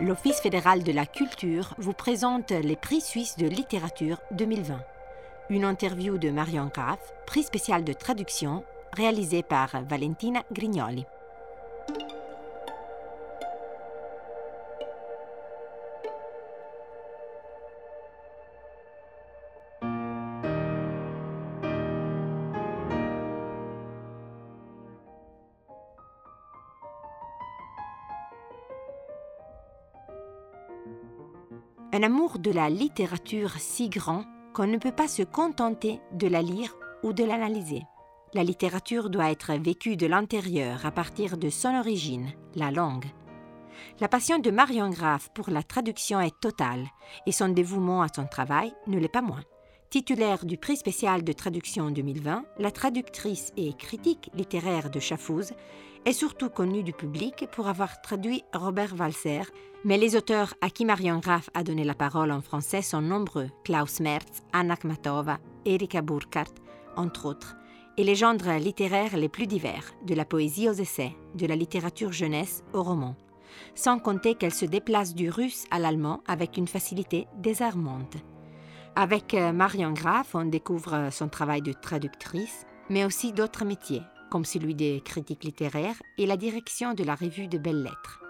l'Office fédéral de la culture vous présente les prix suisses de littérature 2020. Une interview de Marion Graff, prix spécial de traduction, réalisé par Valentina Grignoli. Un amour de la littérature si grand qu'on ne peut pas se contenter de la lire ou de l'analyser. La littérature doit être vécue de l'intérieur à partir de son origine, la langue. La passion de Marion Graff pour la traduction est totale et son dévouement à son travail ne l'est pas moins. Titulaire du prix spécial de traduction 2020, la traductrice et critique littéraire de Schaffhouse est surtout connue du public pour avoir traduit Robert Walser, mais les auteurs à qui Marion Graff a donné la parole en français sont nombreux Klaus Merz, Anna Kmatova, Erika Burkhardt, entre autres, et les genres littéraires les plus divers, de la poésie aux essais, de la littérature jeunesse au roman. Sans compter qu'elle se déplace du russe à l'allemand avec une facilité désarmante. Avec euh, Marion Graff, on découvre son travail de traductrice, mais aussi d'autres métiers, comme celui des critiques littéraires et la direction de la revue de belles lettres,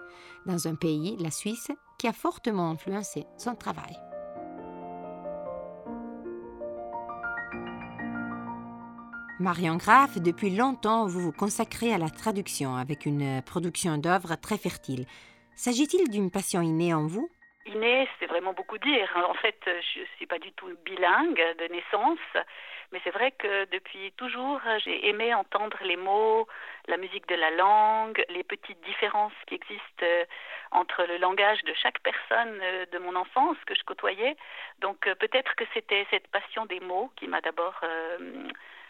dans un pays, la Suisse, qui a fortement influencé son travail. Marion Graff, depuis longtemps, vous vous consacrez à la traduction avec une production d'œuvres très fertile. S'agit-il d'une passion innée en vous? C'est vraiment beaucoup dire. En fait, je ne suis pas du tout bilingue de naissance, mais c'est vrai que depuis toujours, j'ai aimé entendre les mots, la musique de la langue, les petites différences qui existent euh, entre le langage de chaque personne euh, de mon enfance que je côtoyais. Donc euh, peut-être que c'était cette passion des mots qui m'a d'abord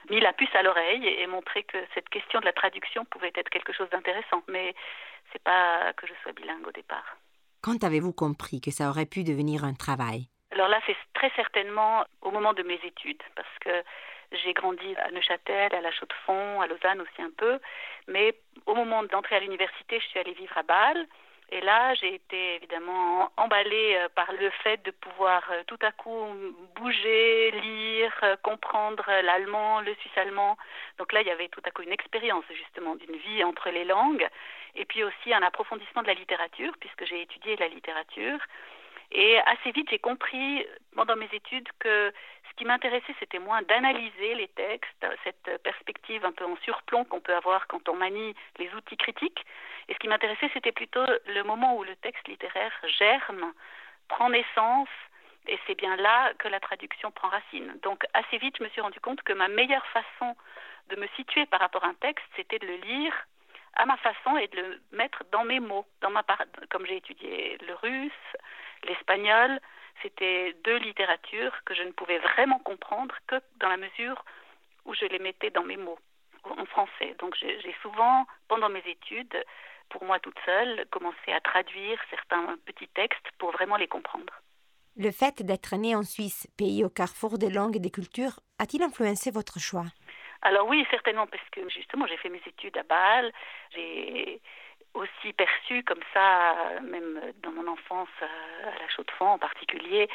mis la puce à l'oreille et montré que cette question de la traduction pouvait être quelque chose d'intéressant. Mais c'est pas que je sois bilingue au départ. Quand avez-vous compris que ça aurait pu devenir un travail? Alors là, c'est très certainement au moment de mes études, parce que j'ai grandi à Neuchâtel, à La Chaux-de-Fonds, à Lausanne aussi un peu, mais au moment d'entrer à l'université, je suis allée vivre à Bâle. Et là, j'ai été évidemment emballée euh, par le fait de pouvoir euh, tout à coup bouger, lire, euh, comprendre l'allemand, le suisse-allemand. Donc là, il y avait tout à coup une expérience justement d'une vie entre les langues et puis aussi un approfondissement de la littérature, puisque j'ai étudié la littérature. Et assez vite, j'ai compris pendant mes études que ce qui m'intéressait, c'était moins d'analyser les textes, cette perspective un peu en surplomb qu'on peut avoir quand on manie les outils critiques. Et ce qui m'intéressait, c'était plutôt le moment où le texte littéraire germe, prend naissance, et c'est bien là que la traduction prend racine. Donc assez vite, je me suis rendu compte que ma meilleure façon de me situer par rapport à un texte, c'était de le lire à ma façon et de le mettre dans mes mots, dans ma comme j'ai étudié le russe, l'espagnol, c'était deux littératures que je ne pouvais vraiment comprendre que dans la mesure où je les mettais dans mes mots en français. Donc j'ai souvent, pendant mes études, pour moi toute seule, commencé à traduire certains petits textes pour vraiment les comprendre. Le fait d'être né en Suisse, pays au carrefour des langues et des cultures, a-t-il influencé votre choix? Alors oui, certainement, parce que justement, j'ai fait mes études à Bâle, j'ai aussi perçu comme ça, même dans mon enfance à la Chaux-de-Fonds en particulier,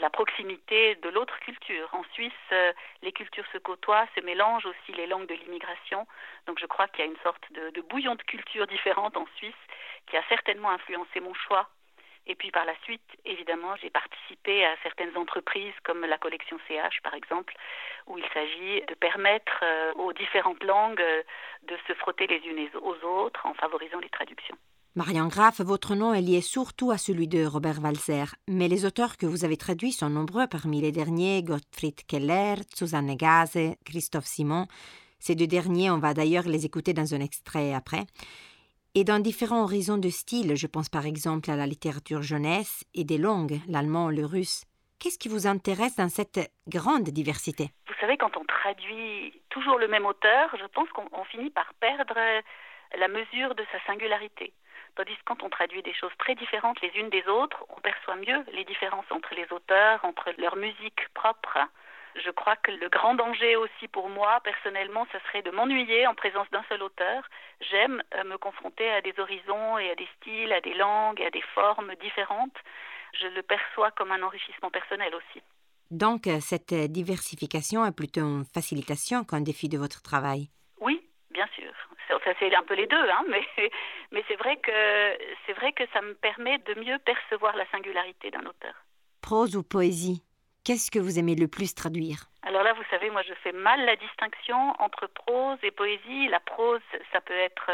la proximité de l'autre culture. En Suisse, les cultures se côtoient, se mélangent aussi les langues de l'immigration. Donc je crois qu'il y a une sorte de, de bouillon de cultures différentes en Suisse qui a certainement influencé mon choix et puis par la suite, évidemment, j'ai participé à certaines entreprises comme la collection CH par exemple, où il s'agit de permettre euh, aux différentes langues euh, de se frotter les unes aux autres en favorisant les traductions. Marianne Graff, votre nom est lié surtout à celui de Robert Walser, mais les auteurs que vous avez traduits sont nombreux parmi les derniers Gottfried Keller, Susanne Gase, Christophe Simon. Ces deux derniers, on va d'ailleurs les écouter dans un extrait après et dans différents horizons de style. Je pense par exemple à la littérature jeunesse et des langues, l'allemand, le russe. Qu'est-ce qui vous intéresse dans cette grande diversité? Vous savez, quand on traduit toujours le même auteur, je pense qu'on finit par perdre la mesure de sa singularité. Tandis que quand on traduit des choses très différentes les unes des autres, on perçoit mieux les différences entre les auteurs, entre leur musique propre. Je crois que le grand danger aussi pour moi, personnellement, ce serait de m'ennuyer en présence d'un seul auteur. J'aime euh, me confronter à des horizons et à des styles, à des langues, et à des formes différentes. Je le perçois comme un enrichissement personnel aussi. Donc, euh, cette diversification est plutôt une facilitation qu'un défi de votre travail? Oui, bien sûr. Ça, c'est un peu les deux, hein, mais, mais c'est vrai que c'est vrai que ça me permet de mieux percevoir la singularité d'un auteur. Prose ou poésie? Qu'est-ce que vous aimez le plus traduire? Alors là, vous savez, moi, je fais mal la distinction entre prose et poésie. La prose, ça peut être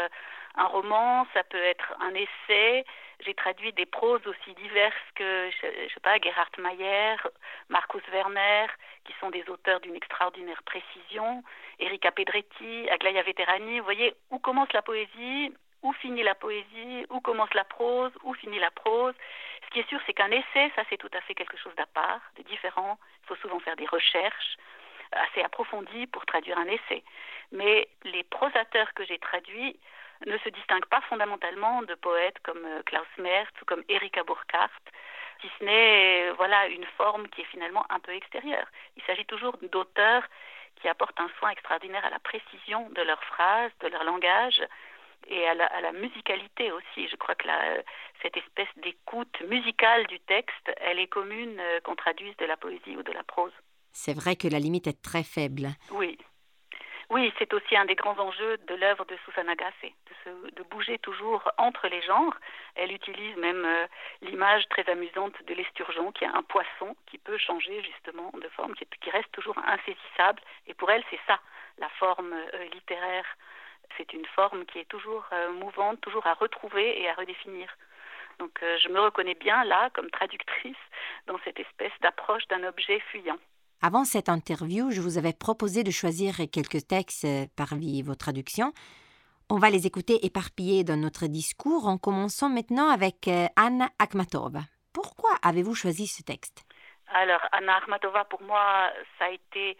un roman, ça peut être un essai. J'ai traduit des proses aussi diverses que, je, ne sais pas, Gerhard Mayer, Marcus Werner, qui sont des auteurs d'une extraordinaire précision, Erika Pedretti, Aglaya Veterani. Vous voyez où commence la poésie, où finit la poésie, où commence la prose, où finit la prose? Qui est sûr, c'est qu'un essai, ça c'est tout à fait quelque chose d'à part, de différent. Il faut souvent faire des recherches assez approfondies pour traduire un essai. Mais les prosateurs que j'ai traduits ne se distinguent pas fondamentalement de poètes comme euh, Klaus Merz ou comme Erika Burkhardt, si ce n'est voilà une forme qui est finalement un peu extérieure. Il s'agit toujours d'auteurs qui apportent un soin extraordinaire à la précision de leurs phrases, de leur langage, et à la, musicalité aussi. Je crois que la, cette espèce d'écoute musicale du texte, elle est commune euh, qu'on traduise de la poésie ou de la prose. C'est vrai que la limite est très faible. Oui. Oui, c'est aussi un des grands enjeux de l'œuvre de Susanna Gassé, de, de, bouger toujours entre les genres. Elle utilise même euh, l'image très amusante de l'esturgeon, qui est un poisson qui peut changer justement de forme, qui, qui reste toujours insaisissable. Et pour elle, c'est ça, la forme euh, littéraire c'est une forme qui est toujours euh, mouvante, toujours à retrouver et à redéfinir. Donc euh, je me reconnais bien là, comme traductrice, dans cette espèce d'approche d'un objet fuyant. Avant cette interview, je vous avais proposé de choisir quelques textes euh, parmi vos traductions. On va les écouter éparpillés dans notre discours en commençant maintenant avec Anna Akhmatova. Pourquoi avez-vous choisi ce texte? Alors, Anna Akhmatova, pour moi, ça a été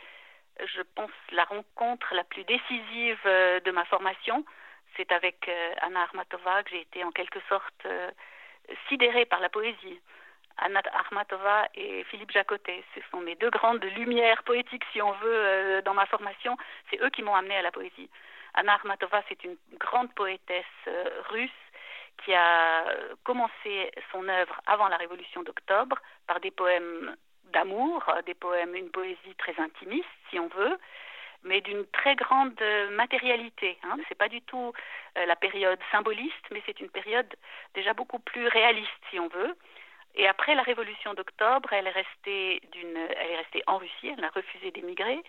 je pense, la rencontre la plus décisive euh, de ma formation. C'est avec euh, Anna Armatova que j'ai été en quelque sorte euh, sidérée par la poésie. Anna Armatova et Philippe Jacotet, ce sont mes deux grandes lumières poétiques, si on veut, dans ma formation. C'est eux qui m'ont amenée à la poésie. Anna Armatova, c'est une grande poétesse russe qui a commencé son œuvre avant la Révolution d'octobre par des poèmes d'amour, euh, des poèmes, une poésie très intimiste, si on veut, mais d'une très grande euh, matérialité. Hein. C'est pas du tout euh, la période symboliste, mais c'est une période déjà beaucoup plus réaliste, si on veut. Et après la révolution d'octobre, elle est restée en Russie, elle a refusé d'émigrer,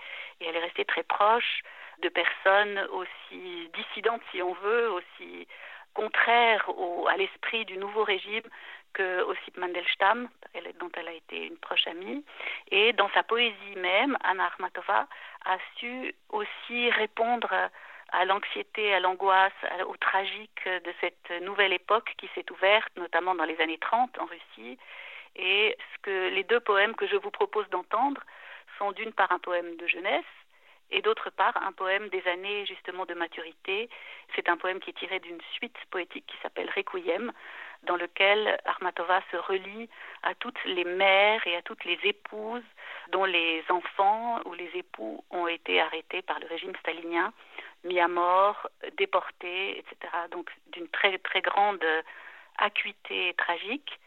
et elle est restée très proche de personnes aussi dissidentes, si on veut, aussi contraires à l'esprit du nouveau régime que Ossip Mandelstam, dont elle a été une proche amie. Et dans sa poésie même, Anna Akhmatova a su aussi répondre à l'anxiété, à l'angoisse, au tragique de cette nouvelle époque qui s'est ouverte, notamment dans les années 30 en Russie. Et ce que les deux poèmes que je vous propose d'entendre sont d'une part un poème de jeunesse et d'autre part un poème des années justement de maturité. C'est un poème qui est tiré d'une suite poétique qui s'appelle Requiem, dans lequel Armatova se relie à toutes les mères et à toutes les épouses dont les enfants ou les époux ont été arrêtés par le régime stalinien, mis à mort, déportés, etc. Donc d'une très très grande acuité tragique,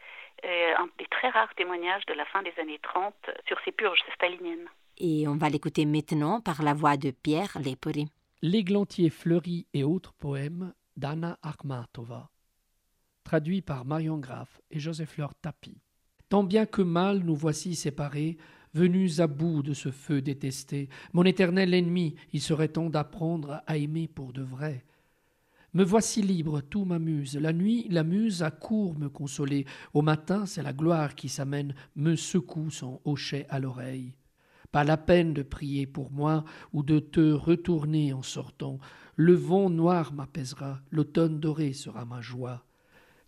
et un des très rares témoignages de la fin des années 30 sur ces purges staliniennes. Et on va l'écouter maintenant par la voix de Pierre Lepori. L'églantier fleuri et autres poèmes d'Anna Akhmatova traduit par Marion Graff et Joseph Fleur Tapie. Tant bien que mal nous voici séparés, venus à bout de ce feu détesté. Mon éternel ennemi, il serait temps d'apprendre à aimer pour de vrai. Me voici libre, tout m'amuse. La nuit, la muse accourt me consoler. Au matin, c'est la gloire qui s'amène, me secoue son hochet à l'oreille. Pas la peine de prier pour moi ou de te retourner en sortant. Le vent noir m'apaisera, l'automne doré sera ma joie.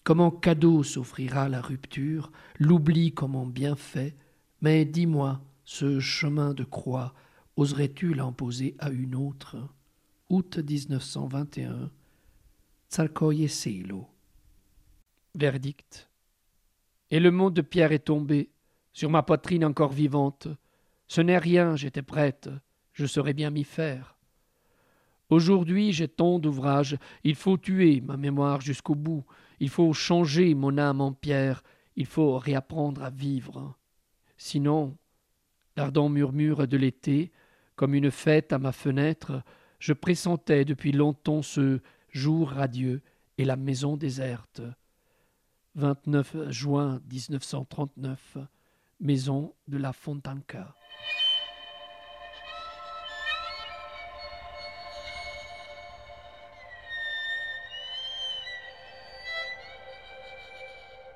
Comment cadeau s'offrira la rupture, l'oubli comme en bienfait, mais dis-moi, ce chemin de croix, oserais-tu l'imposer à une autre? Août 1921. Tsarkoye Verdict. Et le mot de pierre est tombé, sur ma poitrine encore vivante. Ce n'est rien, j'étais prête, je saurais bien m'y faire. Aujourd'hui j'ai tant d'ouvrages, il faut tuer ma mémoire jusqu'au bout, il faut changer mon âme en pierre, il faut réapprendre à vivre. Sinon, l'ardent murmure de l'été, comme une fête à ma fenêtre, je pressentais depuis longtemps ce jour radieux et la maison déserte. 29 juin 1939, maison de la Fontanka.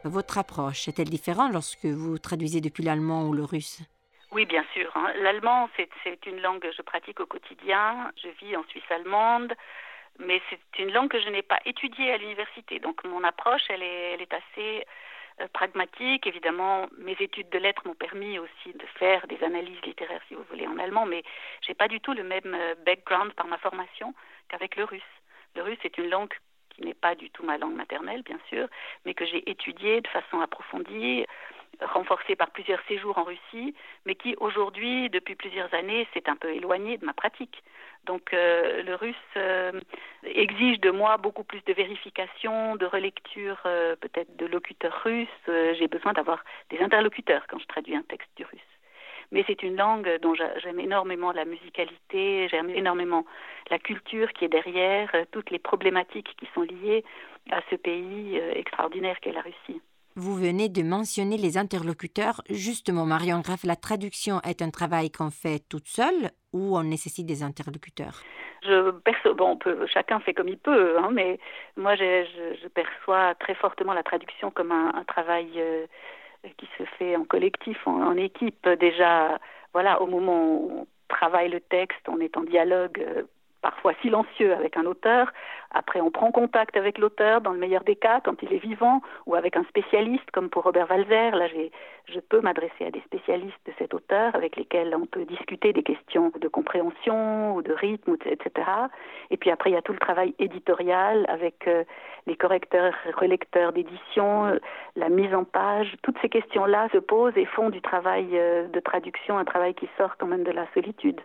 Votre approche est-elle différente lorsque vous traduisez depuis l'allemand ou le russe? Oui, bien sûr. Hein. L'allemand, c'est une langue que je pratique au quotidien. Je vis en Suisse allemande, mais c'est une langue que je n'ai pas étudiée à l'université. Donc mon approche, elle est, assez euh, pragmatique. Évidemment, mes études de lettres m'ont permis aussi de faire des analyses littéraires, si vous voulez, en allemand, mais j'ai pas du tout le même euh, background par ma formation qu'avec le russe. Le russe est une langue qui n'est pas du tout ma langue maternelle, bien sûr, mais que j'ai étudiée de façon approfondie, renforcée par plusieurs séjours en Russie, mais qui aujourd'hui, depuis plusieurs années, s'est un peu éloignée de ma pratique. Donc euh, le russe euh, exige de moi beaucoup plus de vérification, de relecture euh, peut-être de locuteurs russes. J'ai besoin d'avoir des interlocuteurs quand je traduis un texte du russe mais c'est une langue dont j'aime énormément la musicalité, j'aime énormément la culture qui est derrière, euh, toutes les problématiques qui sont liées à ce pays euh, extraordinaire qu'est la Russie. Vous venez de mentionner les interlocuteurs. Justement, Marion Graff, la traduction est un travail qu'on fait toute seule ou on nécessite des interlocuteurs? Je perçois, bon, peut, chacun fait comme il peut, hein, mais moi je, je, perçois très fortement la traduction comme un, un travail euh, qui se fait en collectif, en, équipe. Déjà, voilà, au moment où on travaille le texte, on est en dialogue euh, parfois silencieux avec un auteur. Après, on prend contact avec l'auteur, dans le meilleur des cas, quand il est vivant, ou avec un spécialiste, comme pour Robert Walzer. Là, je peux m'adresser à des spécialistes de cet auteur, avec lesquels on peut discuter des questions de compréhension ou de rythme, etc. Et puis après, il y a tout le travail éditorial avec euh, les correcteurs, relecteurs d'édition, euh, la mise en page. Toutes ces questions-là se posent et font du travail euh, de traduction un travail qui sort quand même de la solitude.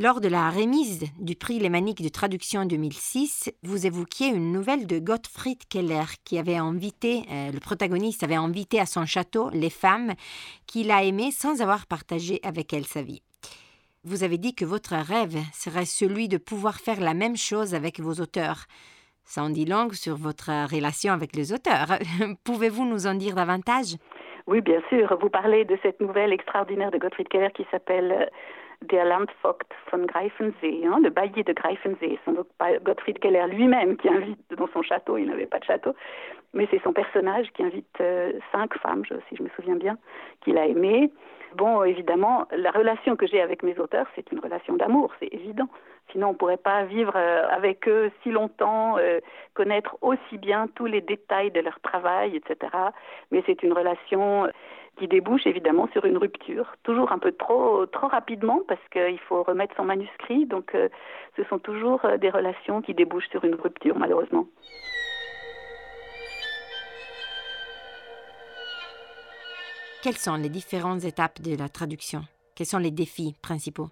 Lors de la remise du prix Lémanique de traduction en 2006, vous évoquiez une nouvelle de Gottfried Keller qui avait invité, euh, le protagoniste avait invité à son château les femmes qu'il a aimées sans avoir partagé avec elles sa vie. Vous avez dit que votre rêve serait celui de pouvoir faire la même chose avec vos auteurs. Ça en dit long sur votre relation avec les auteurs. Pouvez-vous nous en dire davantage? Oui, bien sûr. Vous parlez de cette nouvelle extraordinaire de Gottfried Keller qui s'appelle der Landvogt von Greifensee, hein, le bailli de Greifensee. C'est donc Gottfried Keller lui-même qui invite dans son château, il n'avait pas de château, mais c'est son personnage qui invite euh, cinq femmes, si je me souviens bien, qu'il a aimées. Bon, évidemment, la relation que j'ai avec mes auteurs, c'est une relation d'amour, c'est évident. Sinon, on ne pourrait pas vivre euh, avec eux si longtemps, euh, connaître aussi bien tous les détails de leur travail, etc. Mais c'est une relation qui débouche évidemment sur une rupture, toujours un peu trop, trop rapidement parce qu'il faut remettre son manuscrit. Donc euh, ce sont toujours euh, des relations qui débouchent sur une rupture malheureusement. Quelles sont les différentes étapes de la traduction? Quels sont les défis principaux?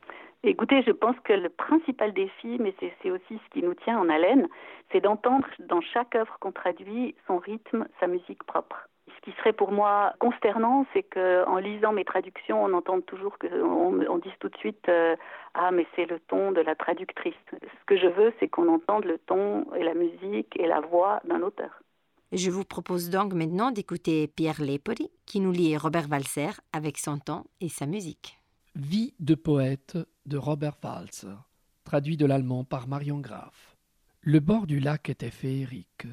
Écoutez, je pense que le principal défi, mais c'est aussi ce qui nous tient en haleine, c'est d'entendre dans chaque œuvre qu'on traduit son rythme, sa musique propre qui serait pour moi consternant, c'est qu'en lisant mes traductions, on entend toujours que on, dise tout de suite euh, ah mais c'est le ton de la traductrice. Ce que je veux, c'est qu'on entende le ton et la musique et la voix d'un auteur. Je vous propose donc maintenant d'écouter Pierre Lepori qui nous lit Robert Walser avec son ton et sa musique. Vie de poète de Robert Walser, traduit de l'allemand par Marion Graff. Le bord du lac était féerique.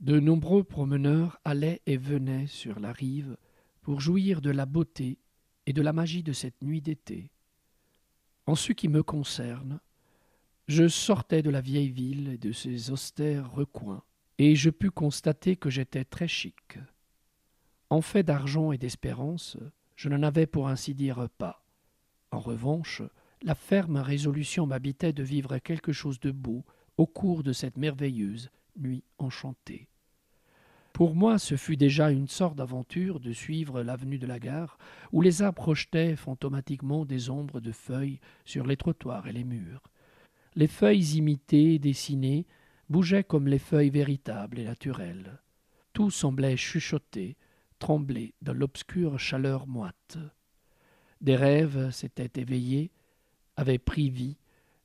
De nombreux promeneurs allaient et venaient sur la rive pour jouir de la beauté et de la magie de cette nuit d'été. En ce qui me concerne, je sortais de la vieille ville et de ses austères recoins, et je pus constater que j'étais très chic. En fait d'argent et d'espérance, je n'en avais pour ainsi dire pas. En revanche, la ferme résolution m'habitait de vivre quelque chose de beau au cours de cette merveilleuse nuit enchantée. Pour moi, ce fut déjà une sorte d'aventure de suivre l'avenue de la gare, où les arbres projetaient fantomatiquement des ombres de feuilles sur les trottoirs et les murs. Les feuilles imitées, dessinées, bougeaient comme les feuilles véritables et naturelles. Tout semblait chuchoter, trembler dans l'obscure chaleur moite. Des rêves s'étaient éveillés, avaient pris vie,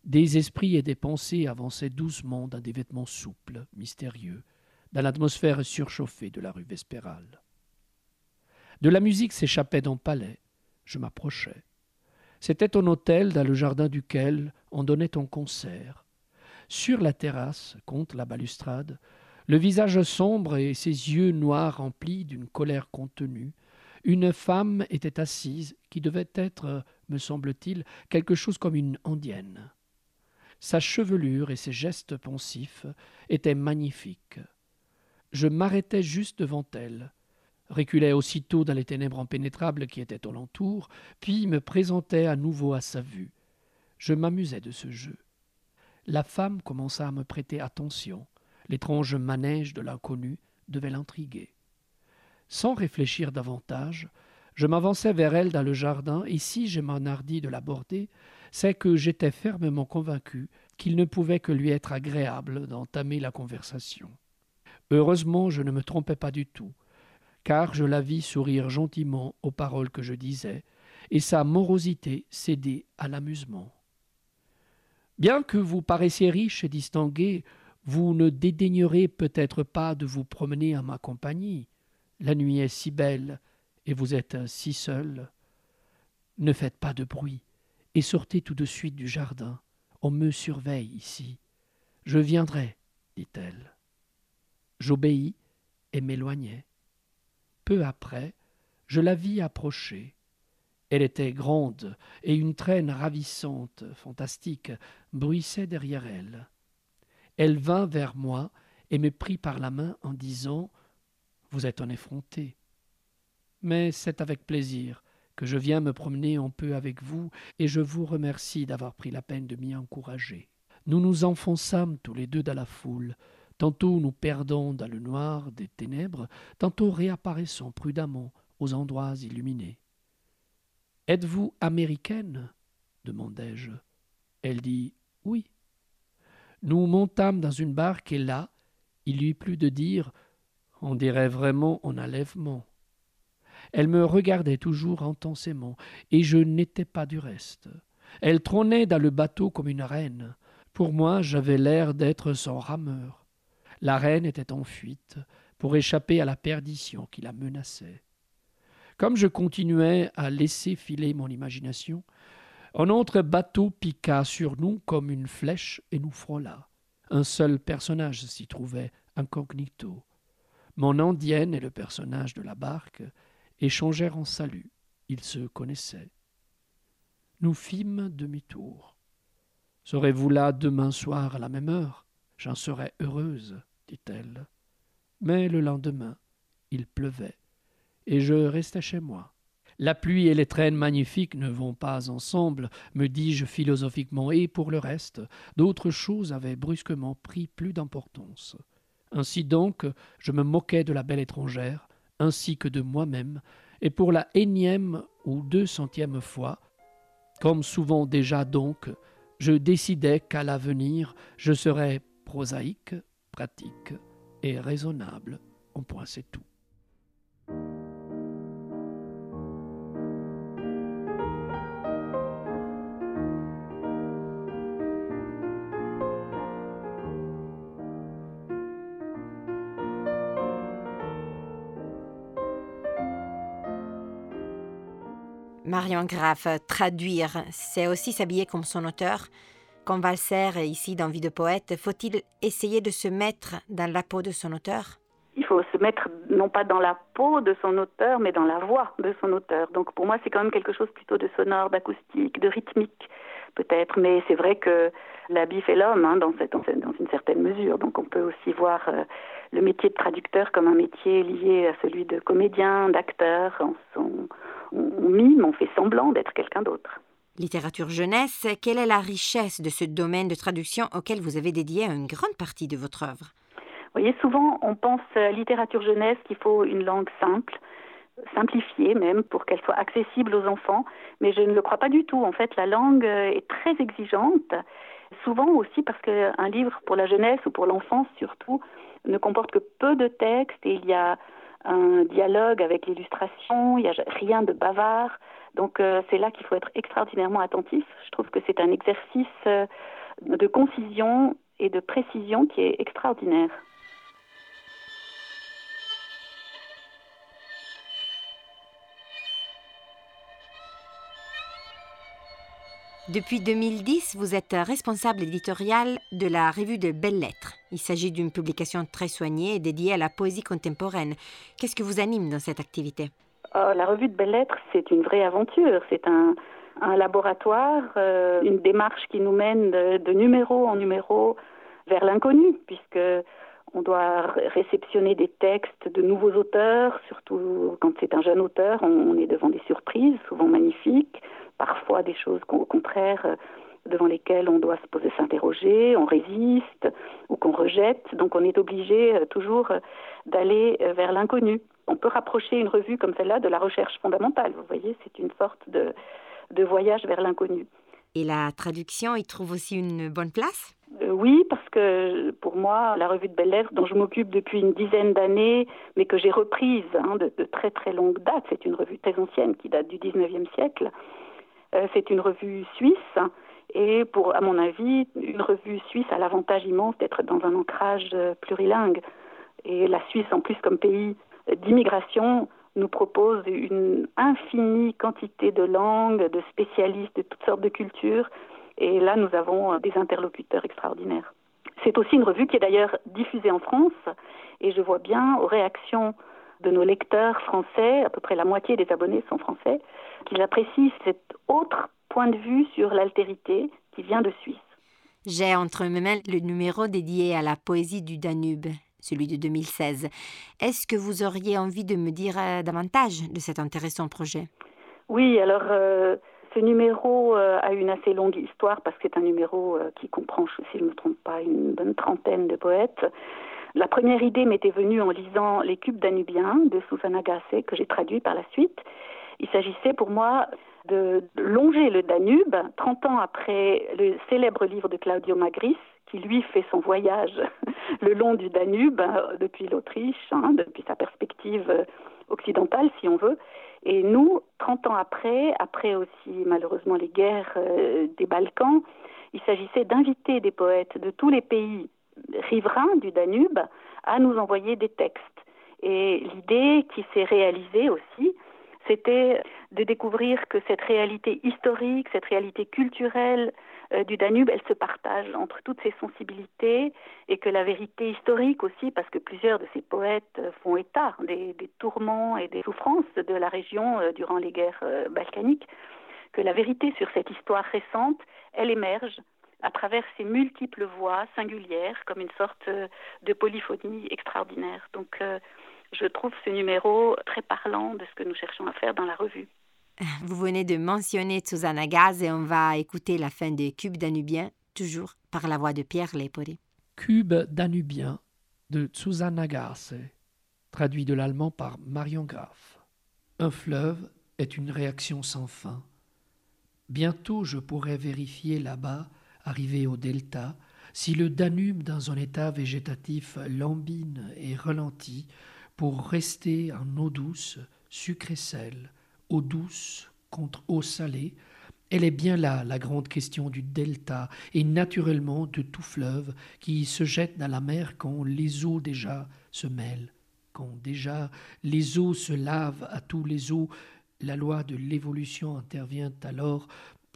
des esprits et des pensées avançaient doucement dans des vêtements souples, mystérieux, dans l'atmosphère surchauffée de la rue Vespérale. De la musique s'échappait dans le palais. Je m'approchai. C'était un hôtel dans le jardin duquel on donnait un concert. Sur la terrasse, contre la balustrade, le visage sombre et ses yeux noirs remplis d'une colère contenue, une femme était assise qui devait être, me semble-t-il, quelque chose comme une indienne. Sa chevelure et ses gestes pensifs étaient magnifiques. Je m'arrêtai juste devant elle, reculai aussitôt dans les ténèbres impénétrables qui étaient alentour, puis me présentai à nouveau à sa vue. Je m'amusai de ce jeu. La femme commença à me prêter attention. L'étrange manège de l'inconnu devait l'intriguer. Sans réfléchir davantage, je m'avançai vers elle dans le jardin, et si je m'enhardis de l'aborder, c'est que j'étais fermement convaincu qu'il ne pouvait que lui être agréable d'entamer la conversation. Heureusement, je ne me trompais pas du tout, car je la vis sourire gentiment aux paroles que je disais, et sa morosité céder à l'amusement. Bien que vous paraissiez riche et distingué, vous ne dédaignerez peut-être pas de vous promener en ma compagnie. La nuit est si belle, et vous êtes si seul. Ne faites pas de bruit, et sortez tout de suite du jardin. On me surveille ici. Je viendrai, dit-elle. J'obéis et m'éloignai. Peu après, je la vis approcher. Elle était grande, et une traîne ravissante, fantastique, bruissait derrière elle. Elle vint vers moi et me prit par la main en disant Vous êtes un effronté. Mais c'est avec plaisir que je viens me promener un peu avec vous, et je vous remercie d'avoir pris la peine de m'y encourager. Nous nous enfonçâmes tous les deux dans la foule, tantôt nous perdant dans le noir des ténèbres, tantôt réapparaissant prudemment aux endroits illuminés. Êtes-vous américaine? demandai-je. Elle dit Oui. Nous montâmes dans une barque et là, il lui plut de dire On dirait vraiment un enlèvement. Elle me regardait toujours intensément, et je n'étais pas du reste. Elle trônait dans le bateau comme une reine. Pour moi, j'avais l'air d'être son rameur. La reine était en fuite pour échapper à la perdition qui la menaçait. Comme je continuais à laisser filer mon imagination, un autre bateau piqua sur nous comme une flèche et nous frôla. Un seul personnage s'y trouvait incognito. Mon indienne et le personnage de la barque échangèrent en salut. Ils se connaissaient. Nous fîmes demi-tour. Serez-vous là demain soir à la même heure? J'en serais heureuse dit-elle. Mais le lendemain, il pleuvait, et je restai chez moi. La pluie et les traînes magnifiques ne vont pas ensemble, me dis-je philosophiquement, et pour le reste, d'autres choses avaient brusquement pris plus d'importance. Ainsi donc, je me moquais de la belle étrangère, ainsi que de moi-même, et pour la énième ou deux centième fois, comme souvent déjà donc, je décidai qu'à l'avenir je serais prosaïque, pratique et raisonnable. On point c'est tout. Traduire, c'est aussi s'habiller comme son auteur. Comme Valser ici dans Vie de poète, faut-il essayer de se mettre dans la peau de son auteur? Il faut se mettre non pas dans la peau de son auteur, mais dans la voix de son auteur. Donc pour moi, c'est quand même quelque chose plutôt de sonore, d'acoustique, de rythmique peut-être. Mais c'est vrai que l'habit fait l'homme hein, dans une certaine mesure. Donc on peut aussi voir euh, le métier de traducteur comme un métier lié à celui de comédien, d'acteur. On, on mime, on fait semblant d'être quelqu'un d'autre littérature jeunesse, quelle est la richesse de ce domaine de traduction auquel vous avez dédié une grande partie de votre œuvre? Vous voyez, souvent on pense à littérature jeunesse qu'il faut une langue simple, simplifiée même, pour qu'elle soit accessible aux enfants, mais je ne le crois pas du tout. En fait, la langue est très exigeante, souvent aussi parce qu'un livre pour la jeunesse ou pour l'enfance surtout ne comporte que peu de texte et il y a un dialogue avec l'illustration, il n'y a rien de bavard. Donc euh, c'est là qu'il faut être extraordinairement attentif. Je trouve que c'est un exercice euh, de concision et de précision qui est extraordinaire. Depuis 2010, vous êtes responsable éditorial de la revue de Belles Lettres. Il s'agit d'une publication très soignée et dédiée à la poésie contemporaine. Qu'est-ce que vous anime dans cette activité? Oh, La revue de Belles Lettres, c'est une vraie aventure. C'est un, laboratoire, euh, une démarche qui nous mène de, numéro en numéro vers l'inconnu, puisque on doit réceptionner des textes de nouveaux auteurs, surtout quand c'est un jeune auteur, on est devant des surprises, souvent magnifiques parfois des choses au contraire euh, devant lesquelles on doit se poser, s'interroger, on résiste ou qu'on rejette. Donc on est obligé euh, toujours euh, d'aller vers l'inconnu. On peut rapprocher une revue comme celle-là de la recherche fondamentale. Vous voyez, c'est une sorte de, de voyage vers l'inconnu. Et la traduction y trouve aussi une bonne place? Oui, parce que pour moi, la revue de Belles Lettres, dont je m'occupe depuis une dizaine d'années, mais que j'ai reprise hein, de, de, très très longue date, c'est une revue très ancienne qui date du 19e siècle, c'est une revue suisse et pour, à mon avis, une revue suisse a l'avantage immense d'être dans un ancrage euh, plurilingue. Et la Suisse, en plus, comme pays d'immigration, nous propose une infinie quantité de langues, de spécialistes de toutes sortes de cultures. Et là, nous avons euh, des interlocuteurs extraordinaires. C'est aussi une revue qui est d'ailleurs diffusée en France. Et je vois bien aux réactions de nos lecteurs français, à peu près la moitié des abonnés sont français, qu'ils apprécient cet autre point de vue sur l'altérité qui vient de Suisse. J'ai entre mes mains le numéro dédié à la poésie du Danube, celui de 2016. Est-ce que vous auriez envie de me dire euh, davantage de cet intéressant projet? Oui, alors euh, ce numéro euh, a une assez longue histoire parce que c'est un numéro qui comprend, si je ne me trompe pas, une bonne trentaine de poètes. La première idée m'était venue en lisant Les Cubes danubiens de Susanna Gasse, que j'ai traduit par la suite. Il s'agissait pour moi de longer le Danube, 30 ans après le célèbre livre de Claudio Magris, qui lui fait son voyage le long du Danube, depuis l'Autriche, hein, depuis sa perspective occidentale, si on veut. Et nous, 30 ans après, après aussi malheureusement les guerres euh, des Balkans, il s'agissait d'inviter des poètes de tous les pays riverains du Danube à nous envoyer des textes. Et l'idée qui s'est réalisée aussi, c'était de découvrir que cette réalité historique, cette réalité culturelle euh, du Danube, elle se partage entre toutes ces sensibilités et que la vérité historique aussi, parce que plusieurs de ces poètes euh, font état des, tourments et des souffrances de la région euh, durant les guerres balkaniques, que la vérité sur cette histoire récente, elle émerge à travers ces multiples voix singulières, comme une sorte de polyphonie extraordinaire. Donc, je trouve ce numéro très parlant de ce que nous cherchons à faire dans la revue. Vous venez de mentionner Susanna Gaz et on va écouter la fin de Cube danubien, toujours par la voix de Pierre Lépori. Cube danubien de Susanna Gaz, traduit de l'allemand par Marion Graff. Un fleuve est une réaction sans fin. Bientôt je pourrai vérifier là-bas, arrivé au delta, si le Danube dans un état végétatif lambine et ralenti pour rester en eau douce, sucre et sel, eau douce contre eau salée, elle est bien là la grande question du delta et naturellement de tout fleuve qui se jette dans la mer quand les eaux déjà se mêlent, quand déjà les eaux se lavent à tous les eaux. La loi de l'évolution intervient alors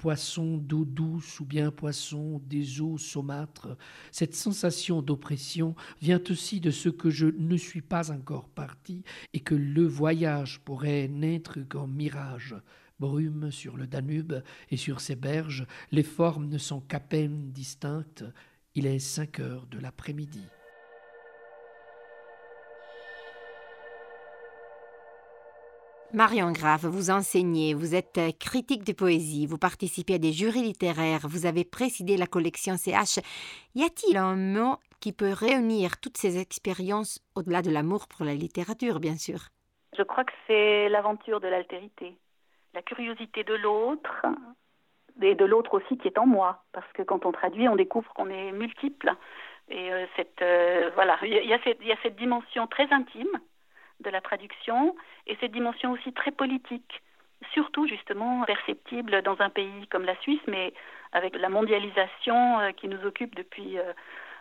poisson d'eau douce ou bien poisson des eaux saumâtres. Cette sensation d'oppression vient aussi de ce que je ne suis pas encore parti et que le voyage pourrait n'être qu'un mirage. Brume sur le Danube et sur ses berges, les formes ne sont qu'à peine distinctes. Il est cinq heures de l'après-midi. Marion Graff, vous enseignez, vous êtes euh, critique de poésie, vous participez à des jurys littéraires, vous avez présidé la collection CH. Y a-t-il un mot qui peut réunir toutes ces expériences au-delà de l'amour pour la littérature, bien sûr? Je crois que c'est l'aventure de l'altérité, la curiosité de l'autre et de l'autre aussi qui est en moi, parce que quand on traduit, on découvre qu'on est multiple. Et euh, cette, euh, voilà, il y, a cette, y a cette dimension très intime de la traduction et cette dimension aussi très politique surtout justement perceptible dans un pays comme la Suisse, mais avec la mondialisation euh, qui nous occupe depuis euh,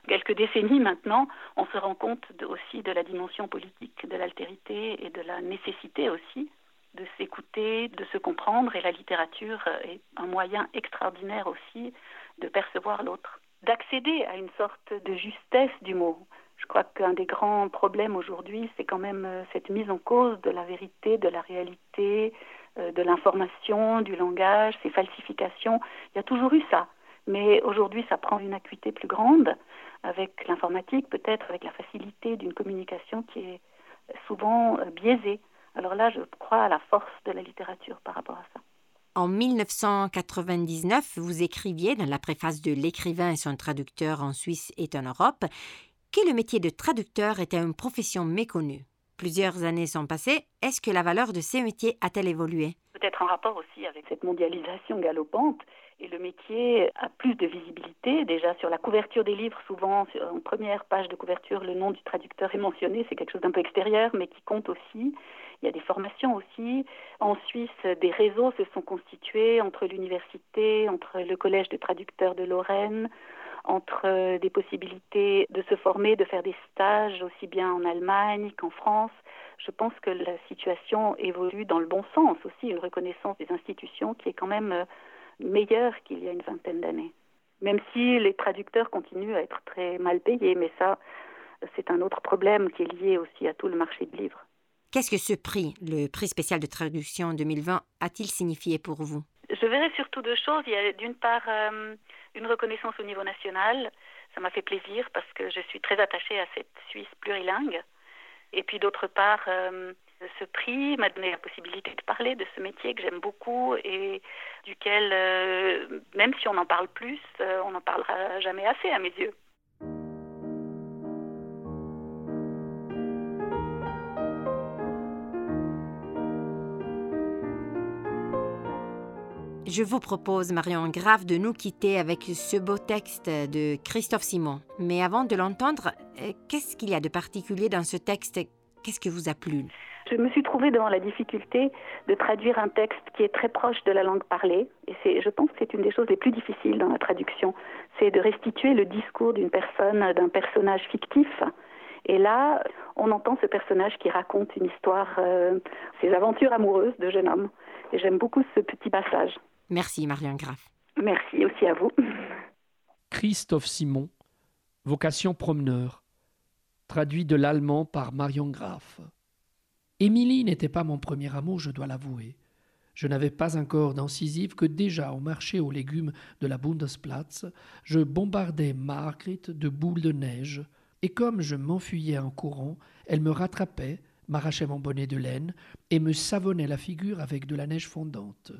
quelques décennies maintenant, on se rend compte aussi de la dimension politique de l'altérité et de la nécessité aussi de s'écouter, de se comprendre, et la littérature est un moyen extraordinaire aussi de percevoir l'autre, d'accéder à une sorte de justesse du mot. Je crois qu'un des grands problèmes aujourd'hui, c'est quand même euh, cette mise en cause de la vérité, de la réalité, euh, de l'information, du langage, ces falsifications. Il y a toujours eu ça. Mais aujourd'hui, ça prend une acuité plus grande avec l'informatique, peut-être avec la facilité d'une communication qui est souvent euh, biaisée. Alors là, je crois à la force de la littérature par rapport à ça. En 1999, vous écriviez dans la préface de L'écrivain et son traducteur en Suisse et en Europe que le métier de traducteur était une profession méconnue? Plusieurs années sont passées. Est-ce que la valeur de ces métiers a-t-elle évolué? Peut-être en rapport aussi avec cette mondialisation galopante. Et le métier a plus de visibilité. Déjà sur la couverture des livres, souvent en première page de couverture, le nom du traducteur est mentionné. C'est quelque chose d'un peu extérieur, mais qui compte aussi. Il y a des formations aussi. En Suisse, des réseaux se sont constitués entre l'université, entre le collège de traducteurs de Lorraine, entre euh, des possibilités de se former, de faire des stages aussi bien en Allemagne qu'en France. Je pense que la situation évolue dans le bon sens aussi, une reconnaissance des institutions qui est quand même euh, meilleure qu'il y a une vingtaine d'années. Même si les traducteurs continuent à être très mal payés, mais ça, c'est un autre problème qui est lié aussi à tout le marché de livres. Qu'est-ce que ce prix, le prix spécial de traduction 2020, a-t-il signifié pour vous? Je verrais surtout deux choses. Il y a d'une part euh, une reconnaissance au niveau national. Ça m'a fait plaisir parce que je suis très attachée à cette Suisse plurilingue. Et puis d'autre part, euh, ce prix m'a donné la possibilité de parler de ce métier que j'aime beaucoup et duquel, euh, même si on en parle plus, on n'en parlera jamais assez à mes yeux. Je vous propose, Marion Grave, de nous quitter avec ce beau texte de Christophe Simon. Mais avant de l'entendre, euh, qu'est-ce qu'il y a de particulier dans ce texte? Qu'est-ce que vous a plu? Je me suis trouvée devant la difficulté de traduire un texte qui est très proche de la langue parlée. Et c'est, je pense que c'est une des choses les plus difficiles dans la traduction. C'est de restituer le discours d'une personne, d'un personnage fictif. Et là, on entend ce personnage qui raconte une histoire, euh, ses aventures amoureuses de jeune homme. Et j'aime beaucoup ce petit passage. Merci Marion Graff. Merci aussi à vous. Christophe Simon, vocation promeneur, traduit de l'allemand par Marion Graff. Émilie n'était pas mon premier amour, je dois l'avouer. Je n'avais pas encore d'incisive que déjà au marché aux légumes de la Bundesplatz, je bombardais Margrit de boules de neige, et comme je m'enfuyais en courant, elle me rattrapait, m'arrachait mon bonnet de laine et me savonnait la figure avec de la neige fondante.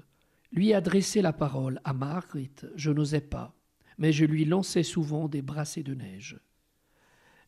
Lui adresser la parole à Margaret, je n'osais pas, mais je lui lançais souvent des brassées de neige.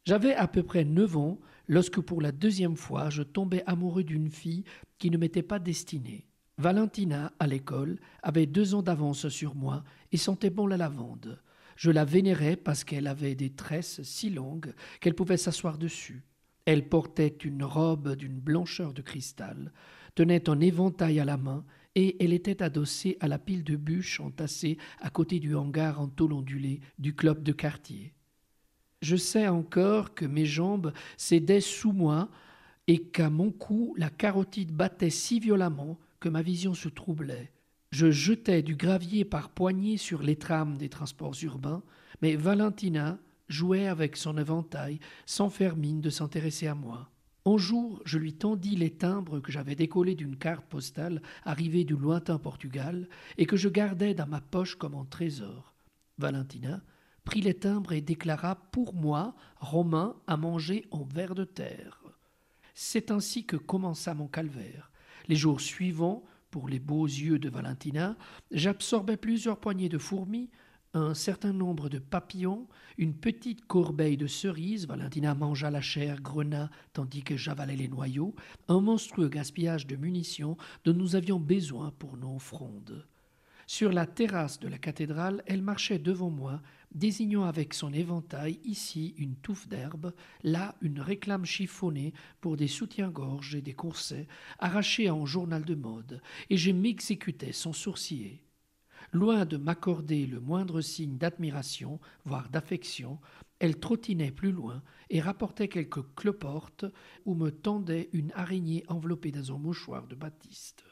J'avais à peu près neuf ans lorsque pour la deuxième fois je tombais amoureux d'une fille qui ne m'était pas destinée. Valentina, à l'école, avait deux ans d'avance sur moi et sentait bon la lavande. Je la vénérais parce qu'elle avait des tresses si longues qu'elle pouvait s'asseoir dessus. Elle portait une robe d'une blancheur de cristal, tenait un éventail à la main et elle était adossée à la pile de bûches entassées à côté du hangar en tôle ondulée du club de quartier. Je sais encore que mes jambes cédaient sous moi et qu'à mon cou la carotide battait si violemment que ma vision se troublait. Je jetais du gravier par poignées sur les trames des transports urbains, mais Valentina jouait avec son éventail sans faire mine de s'intéresser à moi. Un jour, je lui tendis les timbres que j'avais décollés d'une carte postale arrivée du lointain Portugal et que je gardais dans ma poche comme un trésor. Valentina prit les timbres et déclara pour moi, Romain, à manger en verre de terre. C'est ainsi que commença mon calvaire. Les jours suivants, pour les beaux yeux de Valentina, j'absorbais plusieurs poignées de fourmis, un certain nombre de papillons, une petite corbeille de cerises, Valentina mangea la chair, grena tandis que j'avalais les noyaux, un monstrueux gaspillage de munitions dont nous avions besoin pour nos frondes. Sur la terrasse de la cathédrale, elle marchait devant moi, désignant avec son éventail ici une touffe d'herbe, là une réclame chiffonnée pour des soutiens-gorge et des coursets, arrachés en journal de mode, et je m'exécutais sans sourciller. Loin de m'accorder le moindre signe d'admiration, voire d'affection, elle trottinait plus loin et rapportait quelques cloportes ou me tendait une araignée enveloppée dans un mouchoir de batiste.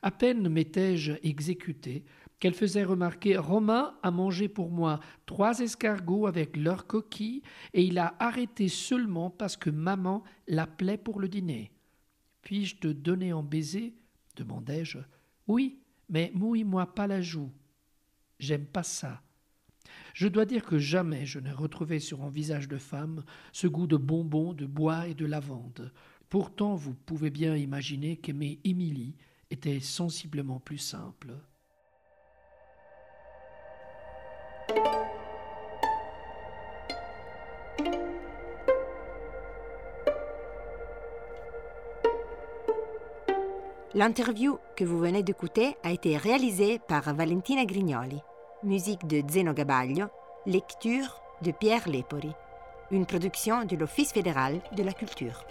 À peine m'étais-je exécuté qu'elle faisait remarquer Romain a mangé pour moi trois escargots avec leurs coquilles et il a arrêté seulement parce que maman l'appelait pour le dîner. Puis-je te donner un baiser? demandai-je. Oui, mais mouille-moi pas la joue. J'aime pas ça. Je dois dire que jamais je n'ai retrouvé sur un visage de femme ce goût de bonbons, de bois et de lavande. Pourtant, vous pouvez bien imaginer qu'aimer Émilie était sensiblement plus simple. L'interview que vous venez d'écouter a été réalisée par Valentina Grignoli. Musique de Zeno Gabaglio, lecture de Pierre Lepori. Une production de l'Office fédéral de la culture.